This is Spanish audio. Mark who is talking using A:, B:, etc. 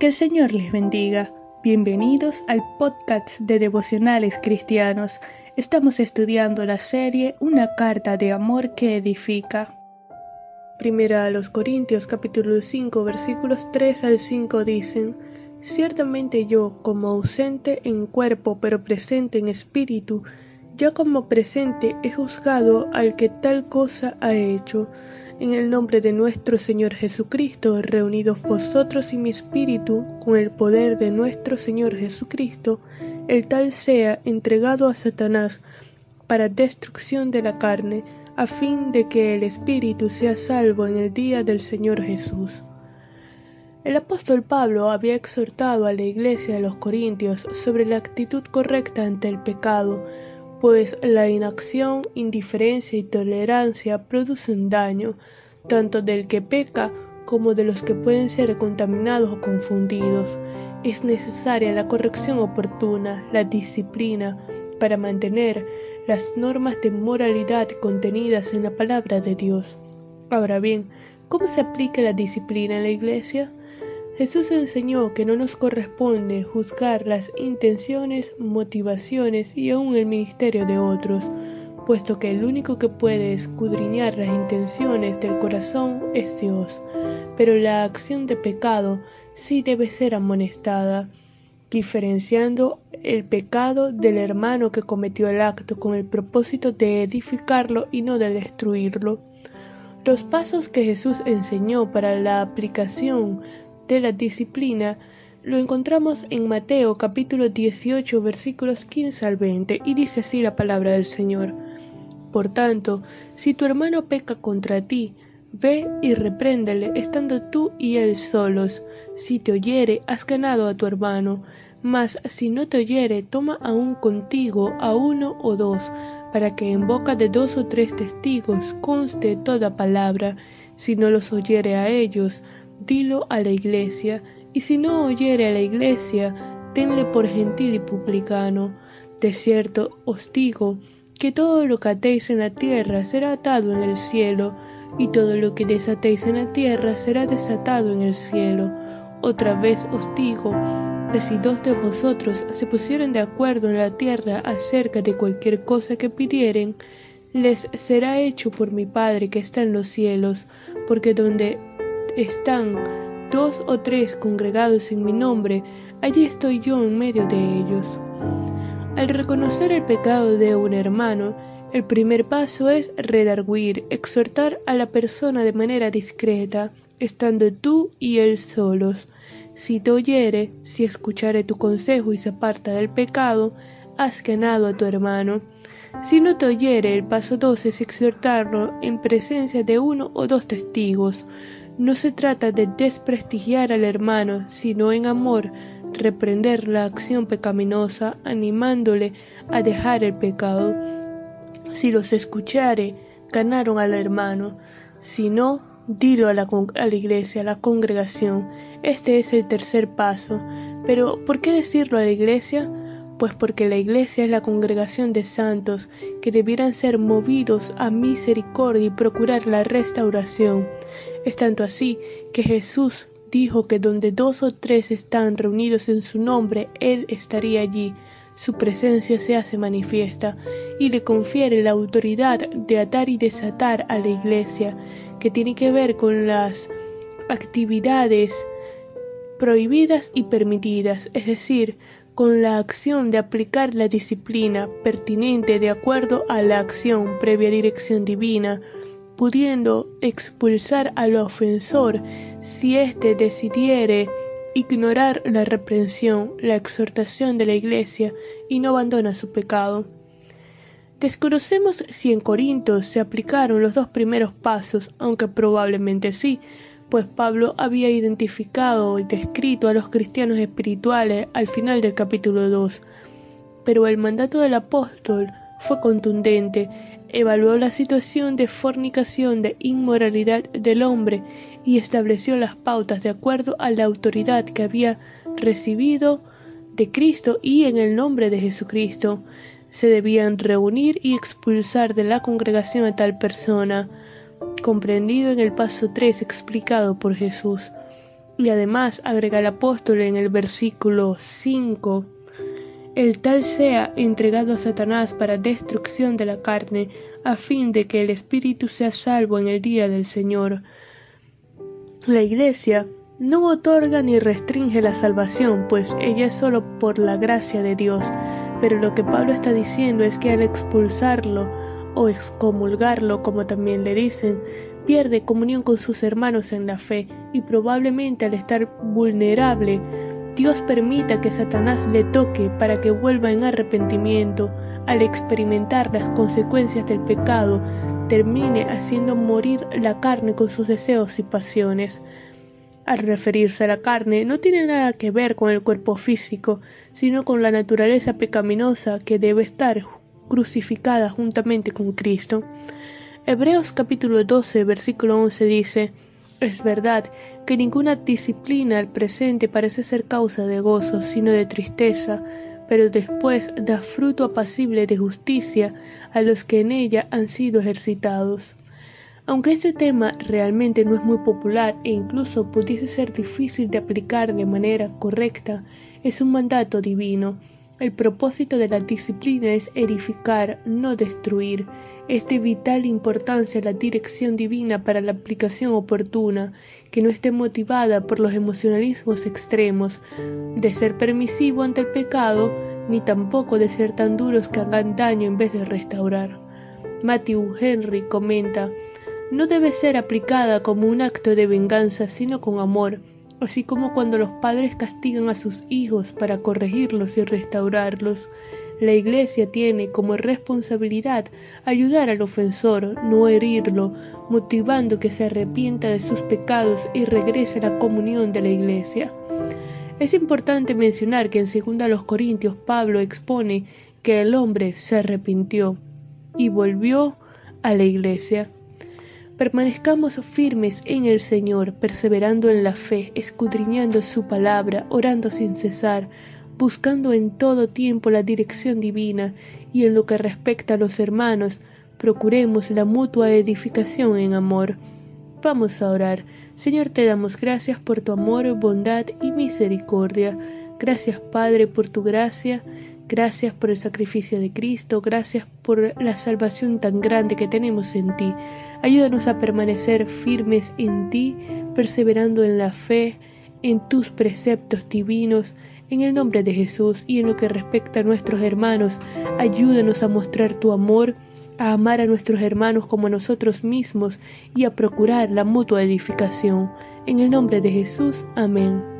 A: Que el Señor les bendiga. Bienvenidos al podcast de devocionales cristianos. Estamos estudiando la serie Una carta de amor que edifica. Primera a los Corintios capítulo 5 versículos 3 al 5 dicen, Ciertamente yo, como ausente en cuerpo pero presente en espíritu, ya como presente he juzgado al que tal cosa ha hecho. En el nombre de nuestro Señor Jesucristo, reunidos vosotros y mi espíritu, con el poder de nuestro Señor Jesucristo, el tal sea entregado a Satanás para destrucción de la carne, a fin de que el espíritu sea salvo en el día del Señor Jesús. El apóstol Pablo había exhortado a la iglesia de los Corintios sobre la actitud correcta ante el pecado, pues la inacción, indiferencia y tolerancia producen daño, tanto del que peca como de los que pueden ser contaminados o confundidos. Es necesaria la corrección oportuna, la disciplina, para mantener las normas de moralidad contenidas en la palabra de Dios. Ahora bien, ¿cómo se aplica la disciplina en la iglesia? Jesús enseñó que no nos corresponde juzgar las intenciones, motivaciones y aún el ministerio de otros, puesto que el único que puede escudriñar las intenciones del corazón es Dios. Pero la acción de pecado sí debe ser amonestada, diferenciando el pecado del hermano que cometió el acto con el propósito de edificarlo y no de destruirlo. Los pasos que Jesús enseñó para la aplicación de la disciplina lo encontramos en Mateo capítulo 18 versículos 15 al 20 y dice así la palabra del Señor. Por tanto, si tu hermano peca contra ti, ve y repréndele estando tú y él solos. Si te oyere, has ganado a tu hermano. Mas si no te oyere, toma aún contigo a uno o dos, para que en boca de dos o tres testigos conste toda palabra. Si no los oyere a ellos, dilo a la iglesia, y si no oyere a la iglesia, tenle por gentil y publicano. De cierto os digo, que todo lo que atéis en la tierra será atado en el cielo, y todo lo que desatéis en la tierra será desatado en el cielo. Otra vez os digo, que si dos de vosotros se pusieren de acuerdo en la tierra acerca de cualquier cosa que pidieren, les será hecho por mi Padre que está en los cielos, porque donde están dos o tres congregados en mi nombre, allí estoy yo en medio de ellos. Al reconocer el pecado de un hermano, el primer paso es redarguir, exhortar a la persona de manera discreta, estando tú y él solos. Si te oyere, si escuchare tu consejo y se aparta del pecado, has ganado a tu hermano. Si no te oyere, el paso dos es exhortarlo en presencia de uno o dos testigos. No se trata de desprestigiar al hermano, sino en amor reprender la acción pecaminosa, animándole a dejar el pecado. Si los escuchare, ganaron al hermano. Si no, dilo a la, a la iglesia, a la congregación. Este es el tercer paso. Pero, ¿por qué decirlo a la iglesia? pues porque la Iglesia es la congregación de santos que debieran ser movidos a misericordia y procurar la restauración. Es tanto así que Jesús dijo que donde dos o tres están reunidos en su nombre, Él estaría allí. Su presencia se hace manifiesta y le confiere la autoridad de atar y desatar a la Iglesia, que tiene que ver con las actividades prohibidas y permitidas, es decir, con la acción de aplicar la disciplina pertinente de acuerdo a la acción previa dirección divina, pudiendo expulsar al ofensor si éste decidiere ignorar la reprensión, la exhortación de la Iglesia y no abandona su pecado. Desconocemos si en Corinto se aplicaron los dos primeros pasos, aunque probablemente sí, pues Pablo había identificado y descrito a los cristianos espirituales al final del capítulo 2. Pero el mandato del apóstol fue contundente, evaluó la situación de fornicación, de inmoralidad del hombre y estableció las pautas de acuerdo a la autoridad que había recibido de Cristo y en el nombre de Jesucristo. Se debían reunir y expulsar de la congregación a tal persona comprendido en el paso 3 explicado por Jesús. Y además agrega el apóstol en el versículo 5, el tal sea entregado a Satanás para destrucción de la carne, a fin de que el espíritu sea salvo en el día del Señor. La Iglesia no otorga ni restringe la salvación, pues ella es solo por la gracia de Dios, pero lo que Pablo está diciendo es que al expulsarlo o excomulgarlo, como también le dicen, pierde comunión con sus hermanos en la fe y probablemente al estar vulnerable, Dios permita que Satanás le toque para que vuelva en arrepentimiento, al experimentar las consecuencias del pecado, termine haciendo morir la carne con sus deseos y pasiones. Al referirse a la carne, no tiene nada que ver con el cuerpo físico, sino con la naturaleza pecaminosa que debe estar crucificada juntamente con Cristo. Hebreos capítulo 12, versículo 11 dice, Es verdad que ninguna disciplina al presente parece ser causa de gozo, sino de tristeza, pero después da fruto apacible de justicia a los que en ella han sido ejercitados. Aunque este tema realmente no es muy popular e incluso pudiese ser difícil de aplicar de manera correcta, es un mandato divino. El propósito de la disciplina es edificar, no destruir. Es de vital importancia la dirección divina para la aplicación oportuna, que no esté motivada por los emocionalismos extremos, de ser permisivo ante el pecado, ni tampoco de ser tan duros que hagan daño en vez de restaurar. Matthew Henry comenta no debe ser aplicada como un acto de venganza, sino con amor, así como cuando los padres castigan a sus hijos para corregirlos y restaurarlos. La Iglesia tiene como responsabilidad ayudar al ofensor, no herirlo, motivando que se arrepienta de sus pecados y regrese a la comunión de la Iglesia. Es importante mencionar que en 2 Corintios Pablo expone que el hombre se arrepintió y volvió a la Iglesia. Permanezcamos firmes en el Señor, perseverando en la fe, escudriñando su palabra, orando sin cesar, buscando en todo tiempo la dirección divina, y en lo que respecta a los hermanos, procuremos la mutua edificación en amor. Vamos a orar. Señor, te damos gracias por tu amor, bondad y misericordia. Gracias, Padre, por tu gracia Gracias por el sacrificio de Cristo, gracias por la salvación tan grande que tenemos en ti. Ayúdanos a permanecer firmes en ti, perseverando en la fe, en tus preceptos divinos, en el nombre de Jesús y en lo que respecta a nuestros hermanos. Ayúdanos a mostrar tu amor, a amar a nuestros hermanos como a nosotros mismos y a procurar la mutua edificación. En el nombre de Jesús. Amén.